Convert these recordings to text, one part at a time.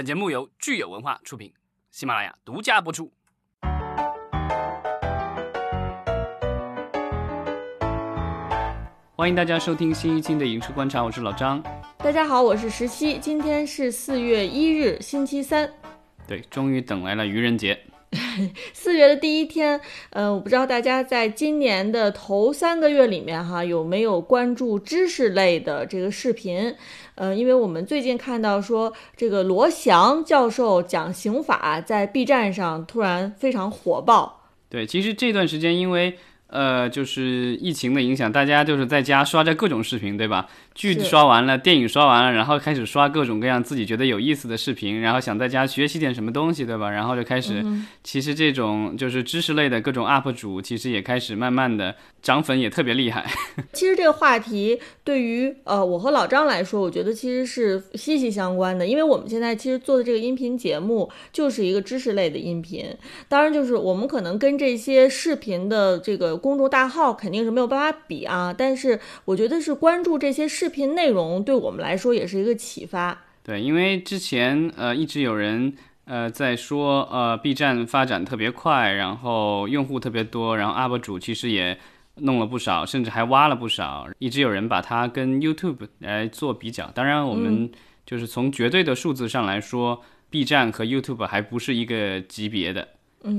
本节目由聚友文化出品，喜马拉雅独家播出。欢迎大家收听新一期的《影视观察》，我是老张。大家好，我是十七。今天是四月一日，星期三。对，终于等来了愚人节。四月的第一天，呃，我不知道大家在今年的头三个月里面哈，有没有关注知识类的这个视频？呃，因为我们最近看到说，这个罗翔教授讲刑法在 B 站上突然非常火爆。对，其实这段时间因为。呃，就是疫情的影响，大家就是在家刷着各种视频，对吧？剧刷完了，电影刷完了，然后开始刷各种各样自己觉得有意思的视频，然后想在家学习点什么东西，对吧？然后就开始，其实这种就是知识类的各种 UP 主，其实也开始慢慢的涨粉，也特别厉害。其实这个话题对于呃我和老张来说，我觉得其实是息息相关的，因为我们现在其实做的这个音频节目就是一个知识类的音频，当然就是我们可能跟这些视频的这个。公众大号肯定是没有办法比啊，但是我觉得是关注这些视频内容，对我们来说也是一个启发。对，因为之前呃一直有人呃在说呃 B 站发展特别快，然后用户特别多，然后 UP 主其实也弄了不少，甚至还挖了不少，一直有人把它跟 YouTube 来做比较。当然，我们就是从绝对的数字上来说，B 站和 YouTube 还不是一个级别的。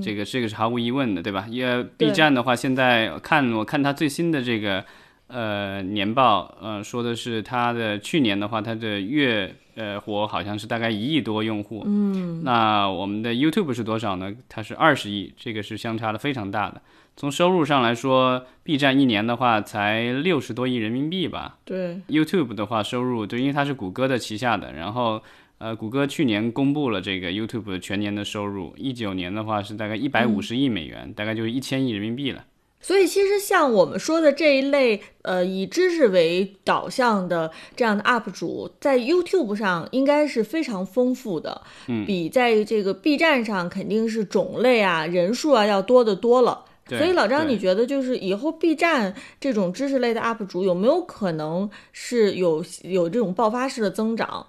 这个这个是毫无疑问的，对吧？因为 B 站的话，现在看我看它最新的这个呃年报，呃说的是它的去年的话，它的月呃活好像是大概一亿多用户。嗯，那我们的 YouTube 是多少呢？它是二十亿，这个是相差的非常大的。从收入上来说，B 站一年的话才六十多亿人民币吧？对，YouTube 的话收入，就，因为它是谷歌的旗下的，然后。呃，谷歌去年公布了这个 YouTube 全年的收入，一九年的话是大概一百五十亿美元，大概就是一千亿人民币了。所以其实像我们说的这一类，呃，以知识为导向的这样的 UP 主，在 YouTube 上应该是非常丰富的，嗯，比在这个 B 站上肯定是种类啊、人数啊要多得多了。所以老张，你觉得就是以后 B 站这种知识类的 UP 主有没有可能是有有这种爆发式的增长？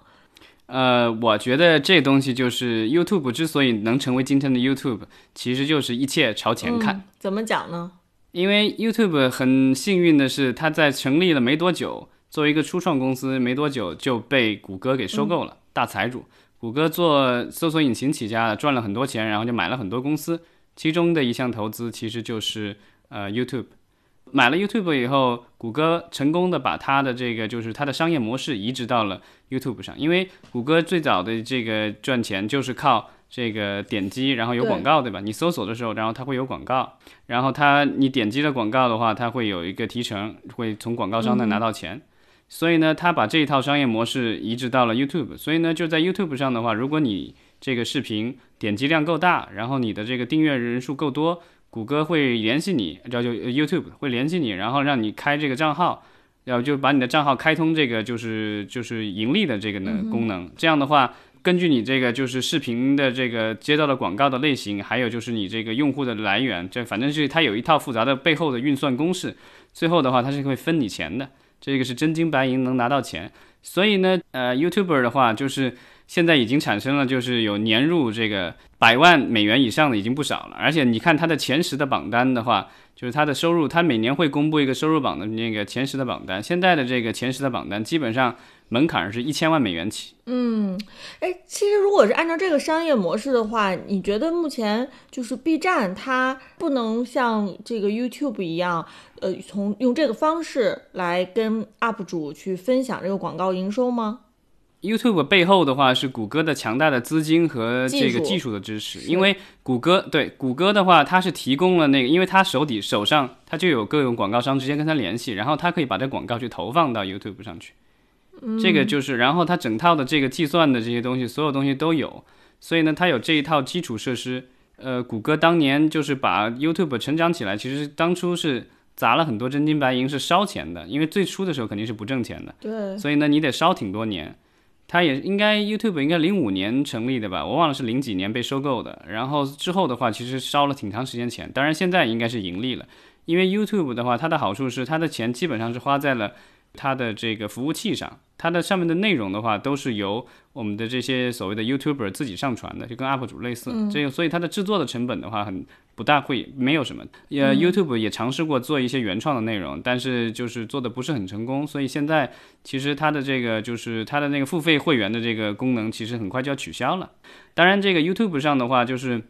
呃，我觉得这东西就是 YouTube 之所以能成为今天的 YouTube，其实就是一切朝前看。怎么讲呢？因为 YouTube 很幸运的是，它在成立了没多久，作为一个初创公司，没多久就被谷歌给收购了。大财主，谷歌做搜索引擎起家的，赚了很多钱，然后就买了很多公司，其中的一项投资其实就是呃 YouTube。买了 YouTube 以后，谷歌成功的把它的这个就是它的商业模式移植到了 YouTube 上，因为谷歌最早的这个赚钱就是靠这个点击，然后有广告，对吧？你搜索的时候，然后它会有广告，然后它你点击了广告的话，它会有一个提成，会从广告商那拿到钱。所以呢，它把这一套商业模式移植到了 YouTube。所以呢，就在 YouTube 上的话，如果你这个视频点击量够大，然后你的这个订阅人数够多。谷歌会联系你，然后就 YouTube 会联系你，然后让你开这个账号，然后就把你的账号开通这个就是就是盈利的这个呢功能。这样的话，根据你这个就是视频的这个接到的广告的类型，还有就是你这个用户的来源，这反正是它有一套复杂的背后的运算公式。最后的话，它是会分你钱的，这个是真金白银能拿到钱。所以呢，呃，YouTuber 的话就是。现在已经产生了，就是有年入这个百万美元以上的已经不少了，而且你看它的前十的榜单的话，就是它的收入，它每年会公布一个收入榜的那个前十的榜单。现在的这个前十的榜单，基本上门槛是一千万美元起。嗯，哎，其实如果是按照这个商业模式的话，你觉得目前就是 B 站它不能像这个 YouTube 一样，呃，从用这个方式来跟 UP 主去分享这个广告营收吗？YouTube 背后的话是谷歌的强大的资金和这个技术的支持，因为谷歌对谷歌的话，它是提供了那个，因为它手底手上它就有各种广告商直接跟它联系，然后它可以把这广告去投放到 YouTube 上去，这个就是，然后它整套的这个计算的这些东西，所有东西都有，所以呢，它有这一套基础设施。呃，谷歌当年就是把 YouTube 成长起来，其实当初是砸了很多真金白银，是烧钱的，因为最初的时候肯定是不挣钱的，对，所以呢，你得烧挺多年。它也应该 YouTube 应该零五年成立的吧，我忘了是零几年被收购的。然后之后的话，其实烧了挺长时间钱。当然现在应该是盈利了，因为 YouTube 的话，它的好处是它的钱基本上是花在了它的这个服务器上，它的上面的内容的话，都是由我们的这些所谓的 YouTuber 自己上传的，就跟 UP 主类似。这个，所以它的制作的成本的话，很不大会没有什么。呃，YouTube 也尝试过做一些原创的内容，但是就是做的不是很成功。所以现在其实它的这个就是它的那个付费会员的这个功能，其实很快就要取消了。当然，这个 YouTube 上的话，就是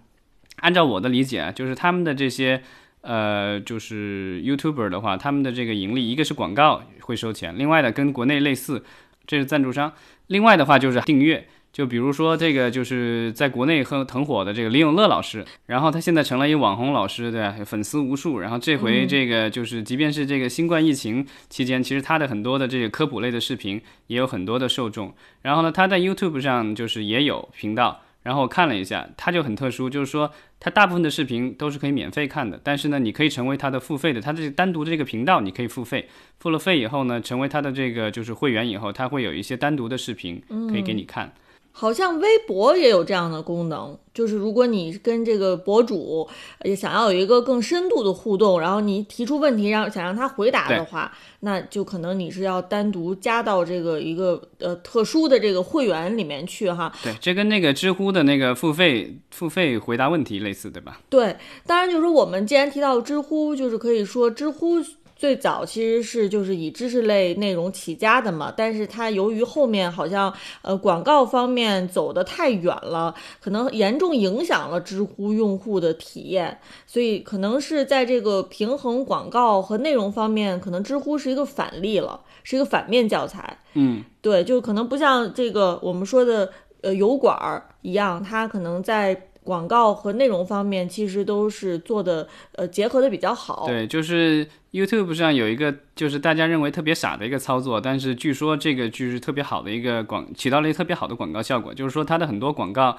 按照我的理解啊，就是他们的这些。呃，就是 YouTuber 的话，他们的这个盈利，一个是广告会收钱，另外的跟国内类似，这是赞助商。另外的话就是订阅，就比如说这个就是在国内很很火的这个李永乐老师，然后他现在成了一网红老师，对吧？粉丝无数。然后这回这个就是，即便是这个新冠疫情期间，其实他的很多的这个科普类的视频也有很多的受众。然后呢，他在 YouTube 上就是也有频道。然后我看了一下，它就很特殊，就是说它大部分的视频都是可以免费看的，但是呢，你可以成为它的付费的，它这单独的这个频道你可以付费，付了费以后呢，成为它的这个就是会员以后，它会有一些单独的视频可以给你看。好像微博也有这样的功能，就是如果你跟这个博主也想要有一个更深度的互动，然后你提出问题让想让他回答的话，那就可能你是要单独加到这个一个呃特殊的这个会员里面去哈。对，这跟那个知乎的那个付费付费回答问题类似，对吧？对，当然就是说我们既然提到知乎，就是可以说知乎。最早其实是就是以知识类内容起家的嘛，但是它由于后面好像呃广告方面走得太远了，可能严重影响了知乎用户的体验，所以可能是在这个平衡广告和内容方面，可能知乎是一个反例了，是一个反面教材。嗯，对，就可能不像这个我们说的呃油管儿一样，它可能在。广告和内容方面其实都是做的，呃，结合的比较好。对，就是 YouTube 上有一个，就是大家认为特别傻的一个操作，但是据说这个就是特别好的一个广，起到了一个特别好的广告效果。就是说它的很多广告，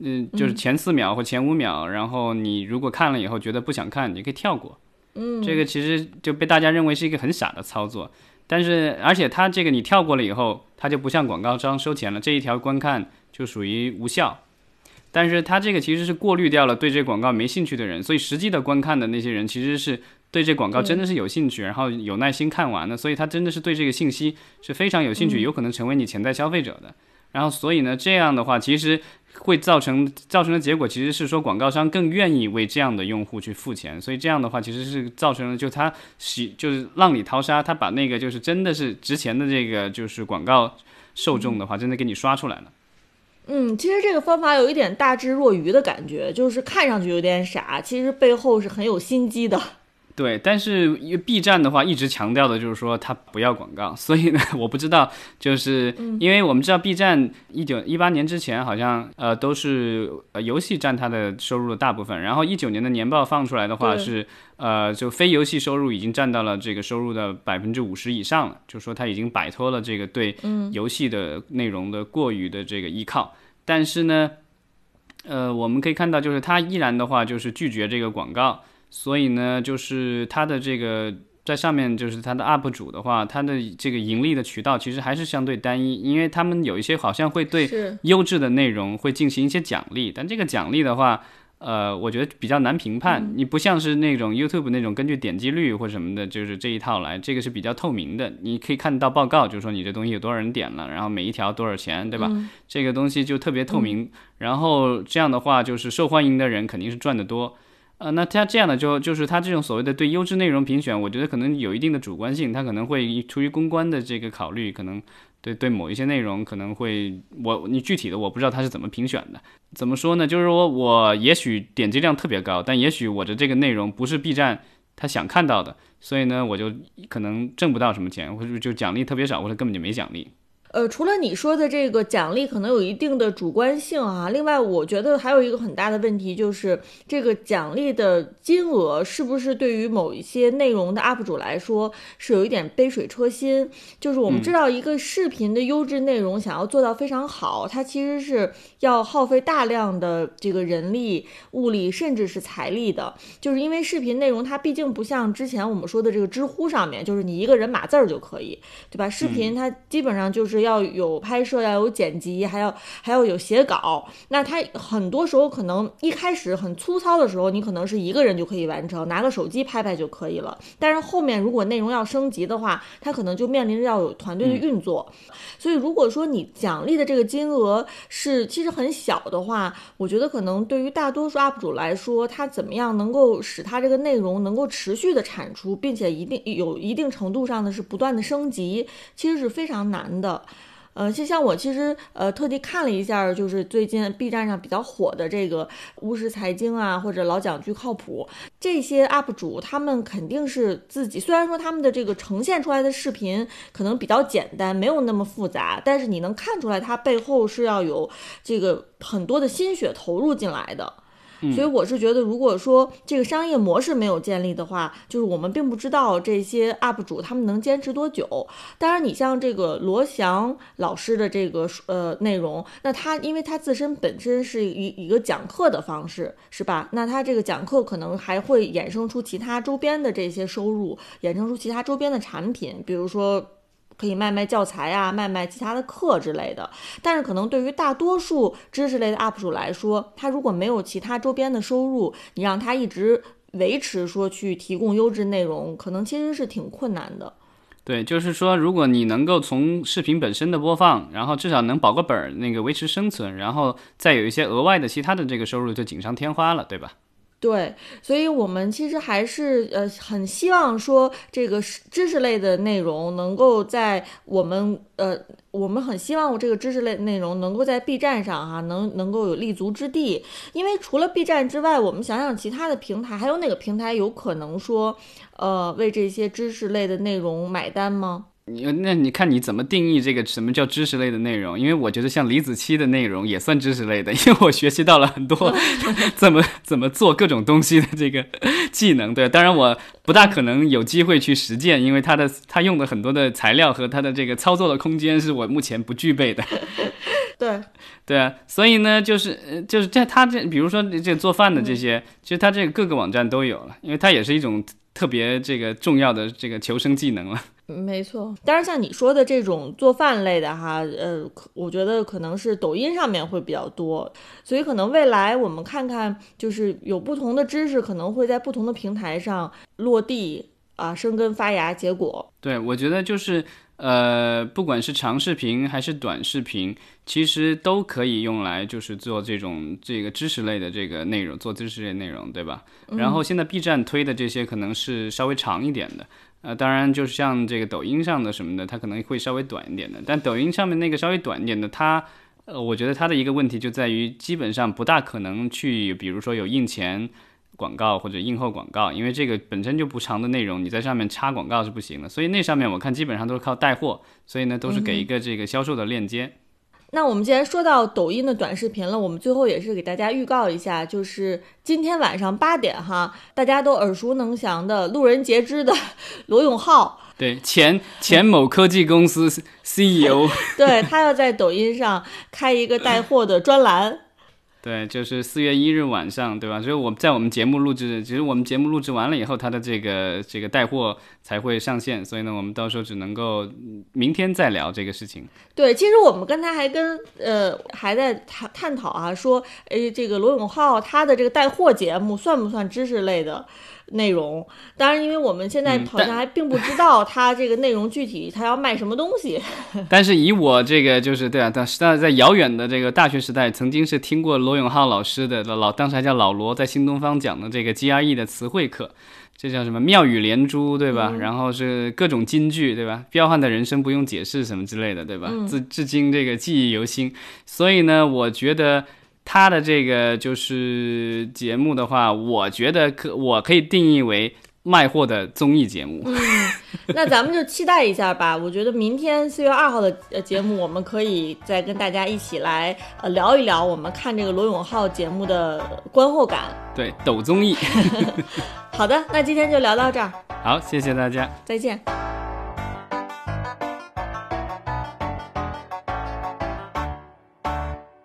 嗯，就是前四秒或前五秒，然后你如果看了以后觉得不想看，你可以跳过。嗯，这个其实就被大家认为是一个很傻的操作，但是而且它这个你跳过了以后，它就不像广告商收钱了，这一条观看就属于无效。但是它这个其实是过滤掉了对这广告没兴趣的人，所以实际的观看的那些人其实是对这广告真的是有兴趣，然后有耐心看完的，所以他真的是对这个信息是非常有兴趣，有可能成为你潜在消费者的。然后所以呢，这样的话其实会造成造成的结果其实是说广告商更愿意为这样的用户去付钱，所以这样的话其实是造成了就他洗就是浪里淘沙，他把那个就是真的是值钱的这个就是广告受众的话，真的给你刷出来了。嗯，其实这个方法有一点大智若愚的感觉，就是看上去有点傻，其实背后是很有心机的。对，但是 B 站的话一直强调的就是说它不要广告，所以呢，我不知道，就是因为我们知道 B 站一九一八年之前好像呃都是呃游戏占它的收入的大部分，然后一九年的年报放出来的话是呃就非游戏收入已经占到了这个收入的百分之五十以上了，就说它已经摆脱了这个对游戏的内容的过于的这个依靠，但是呢，呃我们可以看到就是它依然的话就是拒绝这个广告。所以呢，就是它的这个在上面，就是它的 UP 主的话，它的这个盈利的渠道其实还是相对单一，因为他们有一些好像会对优质的内容会进行一些奖励，但这个奖励的话，呃，我觉得比较难评判。你不像是那种 YouTube 那种根据点击率或什么的，就是这一套来，这个是比较透明的，你可以看到报告，就是说你这东西有多少人点了，然后每一条多少钱，对吧？这个东西就特别透明。然后这样的话，就是受欢迎的人肯定是赚得多。呃，那他这样的就就是他这种所谓的对优质内容评选，我觉得可能有一定的主观性，他可能会出于公关的这个考虑，可能对对某一些内容可能会我你具体的我不知道他是怎么评选的，怎么说呢？就是说我也许点击量特别高，但也许我的这个内容不是 B 站他想看到的，所以呢我就可能挣不到什么钱，或者就奖励特别少，或者根本就没奖励。呃，除了你说的这个奖励可能有一定的主观性啊，另外我觉得还有一个很大的问题就是这个奖励的金额是不是对于某一些内容的 UP 主来说是有一点杯水车薪？就是我们知道一个视频的优质内容想要做到非常好，它其实是要耗费大量的这个人力、物力，甚至是财力的。就是因为视频内容它毕竟不像之前我们说的这个知乎上面，就是你一个人码字儿就可以，对吧？视频它基本上就是。要有拍摄，要有剪辑，还要还要有写稿。那它很多时候可能一开始很粗糙的时候，你可能是一个人就可以完成，拿个手机拍拍就可以了。但是后面如果内容要升级的话，它可能就面临着要有团队的运作。所以如果说你奖励的这个金额是其实很小的话，我觉得可能对于大多数 UP 主来说，他怎么样能够使他这个内容能够持续的产出，并且一定有一定程度上的是不断的升级，其实是非常难的。呃，就像我其实呃特地看了一下，就是最近 B 站上比较火的这个巫师财经啊，或者老蒋巨靠谱这些 UP 主，他们肯定是自己，虽然说他们的这个呈现出来的视频可能比较简单，没有那么复杂，但是你能看出来，他背后是要有这个很多的心血投入进来的。所以我是觉得，如果说这个商业模式没有建立的话，就是我们并不知道这些 UP 主他们能坚持多久。当然，你像这个罗翔老师的这个呃内容，那他因为他自身本身是一一个讲课的方式，是吧？那他这个讲课可能还会衍生出其他周边的这些收入，衍生出其他周边的产品，比如说。可以卖卖教材啊，卖卖其他的课之类的。但是可能对于大多数知识类的 UP 主来说，他如果没有其他周边的收入，你让他一直维持说去提供优质内容，可能其实是挺困难的。对，就是说，如果你能够从视频本身的播放，然后至少能保个本儿，那个维持生存，然后再有一些额外的其他的这个收入，就锦上添花了，对吧？对，所以我们其实还是呃很希望说这个知识类的内容能够在我们呃我们很希望这个知识类内容能够在 B 站上哈能能够有立足之地，因为除了 B 站之外，我们想想其他的平台，还有哪个平台有可能说呃为这些知识类的内容买单吗？你那你看你怎么定义这个什么叫知识类的内容？因为我觉得像李子柒的内容也算知识类的，因为我学习到了很多 怎么怎么做各种东西的这个技能。对，当然我不大可能有机会去实践，因为他的他用的很多的材料和他的这个操作的空间是我目前不具备的。对，对啊，所以呢，就是就是在他这，比如说这做饭的这些，其实他这个各个网站都有了，因为它也是一种特别这个重要的这个求生技能了。没错，但是像你说的这种做饭类的哈，呃，我觉得可能是抖音上面会比较多，所以可能未来我们看看，就是有不同的知识可能会在不同的平台上落地啊，生根发芽结果。对，我觉得就是呃，不管是长视频还是短视频，其实都可以用来就是做这种这个知识类的这个内容，做知识类内容，对吧？然后现在 B 站推的这些可能是稍微长一点的。呃，当然，就是像这个抖音上的什么的，它可能会稍微短一点的。但抖音上面那个稍微短一点的，它，呃，我觉得它的一个问题就在于，基本上不大可能去，比如说有印前广告或者印后广告，因为这个本身就不长的内容，你在上面插广告是不行的。所以那上面我看基本上都是靠带货，所以呢，都是给一个这个销售的链接。那我们既然说到抖音的短视频了，我们最后也是给大家预告一下，就是今天晚上八点哈，大家都耳熟能详的路人皆知的 罗永浩，对，前前某科技公司 CEO，对他要在抖音上开一个带货的专栏。对，就是四月一日晚上，对吧？所以我在我们节目录制，其实我们节目录制完了以后，他的这个这个带货才会上线，所以呢，我们到时候只能够明天再聊这个事情。对，其实我们刚才还跟呃还在探探讨啊，说诶，这个罗永浩他的这个带货节目算不算知识类的？内容，当然，因为我们现在好像还并不知道他这个内容具体他要卖什么东西。但是以我这个就是对啊，但是在遥远的这个大学时代，曾经是听过罗永浩老师的老，当时还叫老罗，在新东方讲的这个 GRE 的词汇课，这叫什么妙语连珠，对吧？然后是各种金句，对吧？彪悍的人生不用解释什么之类的，对吧？至至今这个记忆犹新。所以呢，我觉得。他的这个就是节目的话，我觉得可我可以定义为卖货的综艺节目。嗯，那咱们就期待一下吧。我觉得明天四月二号的节目，我们可以再跟大家一起来呃聊一聊我们看这个罗永浩节目的观后感。对，抖综艺。好的，那今天就聊到这儿。好，谢谢大家，再见。